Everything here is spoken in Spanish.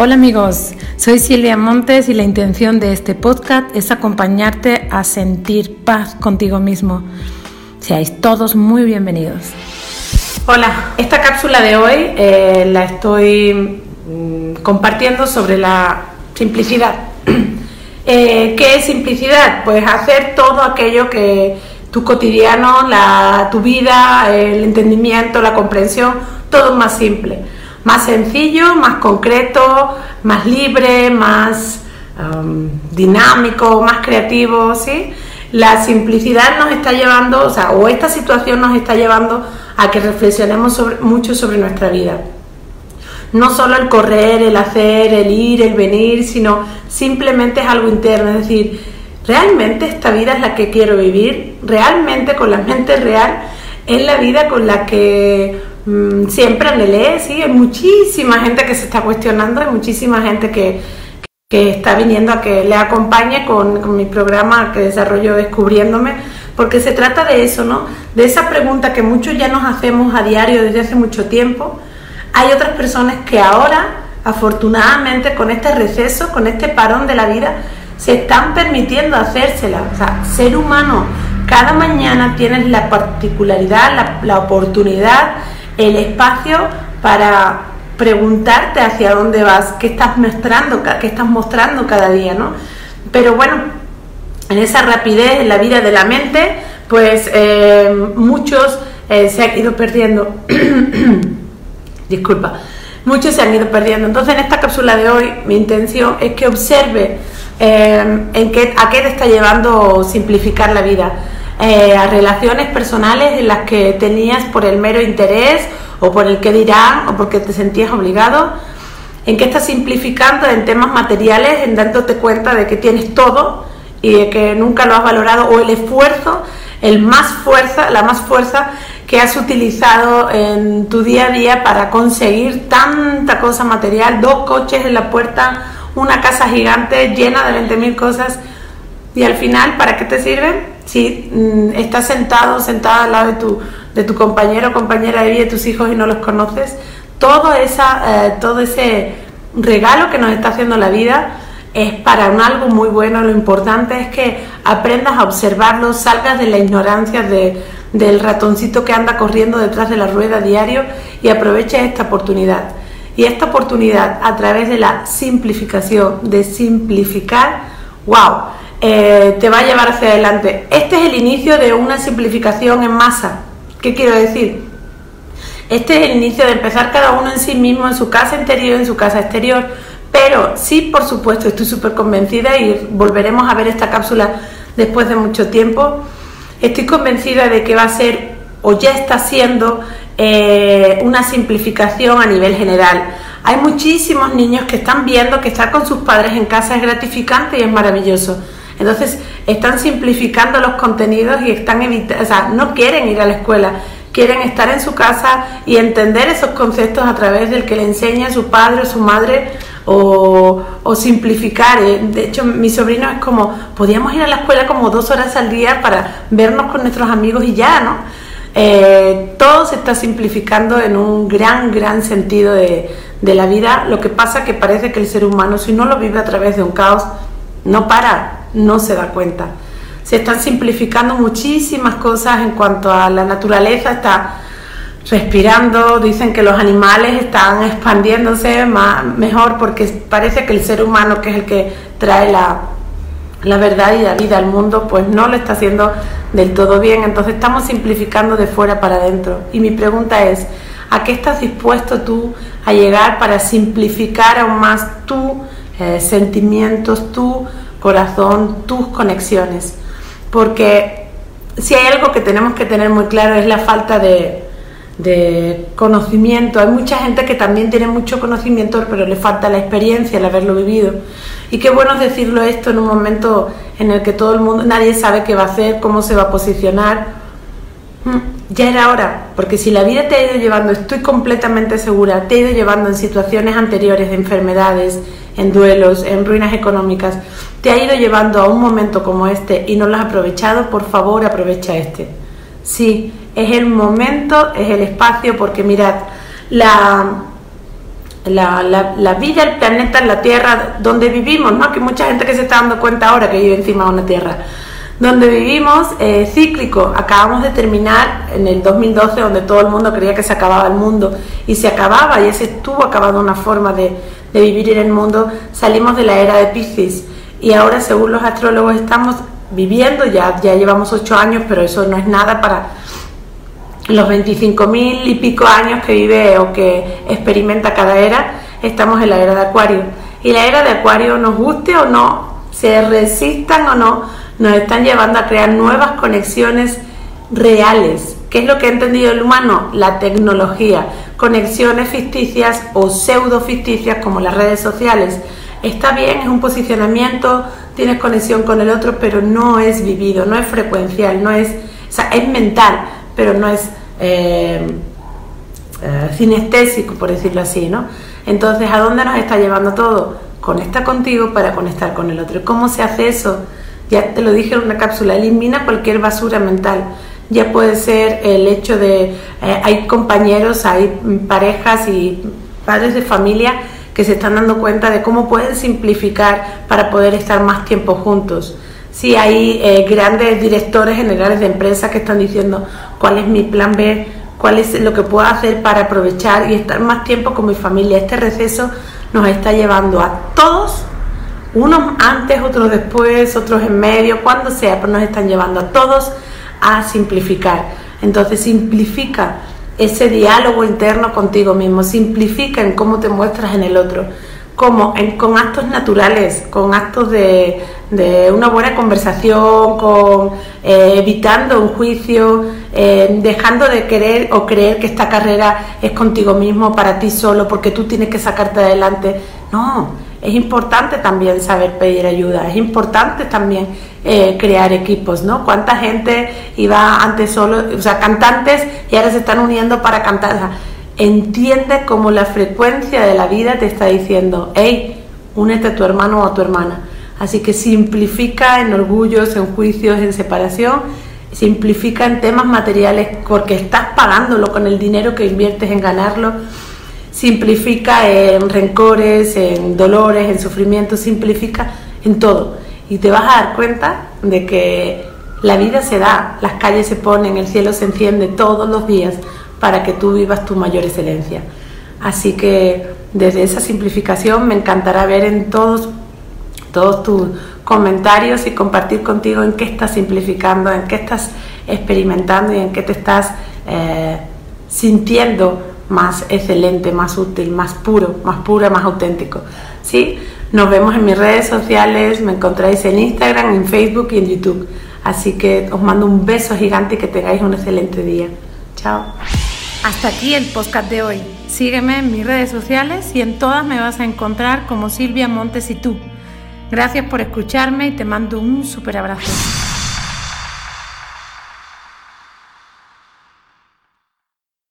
Hola amigos, soy Silvia Montes y la intención de este podcast es acompañarte a sentir paz contigo mismo. Seáis todos muy bienvenidos. Hola, esta cápsula de hoy eh, la estoy mm, compartiendo sobre la simplicidad. Eh, ¿Qué es simplicidad? Pues hacer todo aquello que tu cotidiano, la, tu vida, el entendimiento, la comprensión, todo más simple más sencillo, más concreto, más libre, más um, dinámico, más creativo, ¿sí? La simplicidad nos está llevando, o sea, o esta situación nos está llevando a que reflexionemos mucho sobre nuestra vida. No solo el correr, el hacer, el ir, el venir, sino simplemente es algo interno, es decir, ¿realmente esta vida es la que quiero vivir? ¿Realmente con la mente real es la vida con la que siempre le lee, sí, hay muchísima gente que se está cuestionando, hay muchísima gente que, está viniendo a que le acompañe con, mi programa que desarrollo Descubriéndome, porque se trata de eso, ¿no? De esa pregunta que muchos ya nos hacemos a diario desde hace mucho tiempo. Hay otras personas que ahora, afortunadamente, con este receso, con este parón de la vida, se están permitiendo hacérsela. O sea, ser humano, cada mañana tienes la particularidad, la, la oportunidad el espacio para preguntarte hacia dónde vas, qué estás mostrando, qué estás mostrando cada día, ¿no? Pero bueno, en esa rapidez en la vida de la mente, pues eh, muchos eh, se han ido perdiendo. Disculpa, muchos se han ido perdiendo. Entonces, en esta cápsula de hoy, mi intención es que observe eh, en qué, a qué te está llevando simplificar la vida eh, a relaciones personales en las que tenías por el mero interés o por el que dirán o porque te sentías obligado, en que estás simplificando en temas materiales, en dándote cuenta de que tienes todo y de que nunca lo has valorado o el esfuerzo, el más fuerza, la más fuerza que has utilizado en tu día a día para conseguir tanta cosa material, dos coches en la puerta, una casa gigante llena de 20.000 cosas y al final, ¿para qué te sirven? si mm, estás sentado, sentada al lado de tu, de tu compañero compañera de vida, de tus hijos y no los conoces, todo, esa, eh, todo ese regalo que nos está haciendo la vida es para un algo muy bueno. Lo importante es que aprendas a observarlo, salgas de la ignorancia de, del ratoncito que anda corriendo detrás de la rueda diario y aproveches esta oportunidad. Y esta oportunidad a través de la simplificación, de simplificar, wow, eh, te va a llevar hacia adelante. Este es el inicio de una simplificación en masa. ¿Qué quiero decir? Este es el inicio de empezar cada uno en sí mismo, en su casa interior, en su casa exterior. Pero sí, por supuesto, estoy súper convencida y volveremos a ver esta cápsula después de mucho tiempo. Estoy convencida de que va a ser o ya está siendo eh, una simplificación a nivel general. Hay muchísimos niños que están viendo que estar con sus padres en casa es gratificante y es maravilloso entonces, están simplificando los contenidos y están evitando, o sea, no quieren ir a la escuela, quieren estar en su casa y entender esos conceptos a través del que le enseña su padre o su madre o, simplificar. Eh, de hecho, mi sobrino es como, podíamos ir a la escuela como dos horas al día para vernos con nuestros amigos y ya, ¿no? Eh, todo se está simplificando en un gran, gran sentido de, de la vida. Lo que pasa que parece que el ser humano, si no lo vive a través de un caos, no para, no se da cuenta. Se están simplificando muchísimas cosas en cuanto a la naturaleza, está respirando, dicen que los animales están expandiéndose más, mejor porque parece que el ser humano, que es el que trae la, la verdad y la vida al mundo, pues no lo está haciendo del todo bien. Entonces estamos simplificando de fuera para adentro. Y mi pregunta es, ¿a qué estás dispuesto tú a llegar para simplificar aún más tus eh, sentimientos, tu corazón, tus conexiones. Porque si hay algo que tenemos que tener muy claro es la falta de, conocimiento. Hay mucha gente que también tiene mucho conocimiento, pero le falta la experiencia, el haberlo vivido. Y qué bueno decirlo esto en un momento en el que todo el mundo, nadie sabe qué va a hacer, cómo se va a posicionar. Mm, ya era hora, porque si la vida te ha ido llevando, estoy completamente segura, te ha ido llevando en situaciones anteriores de enfermedades, en duelos, en ruinas económicas, te ha ido llevando a un momento como este y no lo has aprovechado, por favor aprovecha este. Sí, es el momento, es el espacio, porque mirad, la, la, la, vida, el planeta, la Tierra donde vivimos, ¿no? Que mucha gente que se está dando cuenta ahora que vive encima de una Tierra donde vivimos eh, cíclico. Acabamos de terminar en el 2012, donde todo el mundo creía que se acababa el mundo y se acababa, y ese estuvo acabando una forma de, de vivir en el mundo. Salimos de la era de Piscis y ahora, según los astrólogos, estamos viviendo, ya, ya llevamos ocho años, pero eso no es nada para los 25 mil y pico años que vive o que experimenta cada era, estamos en la era de Acuario. Y la era de Acuario, nos guste o no, se resistan o no, nos están llevando a crear nuevas conexiones reales. ¿Qué es lo que ha entendido el humano? La tecnología. Conexiones ficticias o pseudo ficticias como las redes sociales. Está bien, es un posicionamiento, tienes conexión con el otro, pero no es vivido, no es frecuencial, no es, o sea, es mental, pero no es eh, eh, sinestésico, por decirlo así, ¿no? Entonces, ¿a dónde nos está llevando todo? Conecta contigo para conectar con el otro. ¿Cómo se hace eso? Ya te lo dije en una cápsula, elimina cualquier basura mental. Ya puede ser el hecho de, eh, hay compañeros, hay parejas y padres de familia que se están dando cuenta de cómo pueden simplificar para poder estar más tiempo juntos. Sí, hay eh, grandes directores generales de empresas que están diciendo cuál es mi plan B, cuál es lo que puedo hacer para aprovechar y estar más tiempo con mi familia. Este receso nos está llevando a todos unos antes, otros después, otros en medio, cuando sea, pero nos están llevando a todos a simplificar. Entonces simplifica ese diálogo interno contigo mismo, simplifica en cómo te muestras en el otro, como en, con actos naturales, con actos de, una buena conversación, con eh, evitando un juicio, eh, dejando de querer o creer que esta carrera es contigo mismo, para ti solo, porque tú tienes que sacarte adelante. No, es importante también saber pedir ayuda, es importante también eh, crear equipos, ¿no? ¿Cuánta gente iba antes solo, o sea, cantantes y ahora se están uniendo para cantar? entiende cómo la frecuencia de la vida te está diciendo, hey, únete a tu hermano o a tu hermana. Así que simplifica en orgullos, en juicios, en separación, simplifica en temas materiales porque estás pagándolo con el dinero que inviertes en ganarlo simplifica en rencores, en dolores, en sufrimientos, simplifica en todo. Y te vas a dar cuenta de que la vida se da, las calles se ponen, el cielo se enciende todos los días para que tú vivas tu mayor excelencia. Así que desde esa simplificación me encantará ver en todos, todos tus comentarios y compartir contigo en qué estás simplificando, en qué estás experimentando y en qué te estás eh, sintiendo más excelente, más útil, más puro, más pura, más auténtico. ¿Sí? Nos vemos en mis redes sociales, me encontráis en Instagram, en Facebook y en YouTube. Así que os mando un beso gigante y que tengáis un excelente día. Chao. Hasta aquí el podcast de hoy. Sígueme en mis redes sociales y en todas me vas a encontrar como Silvia Montes y tú. Gracias por escucharme y te mando un super abrazo.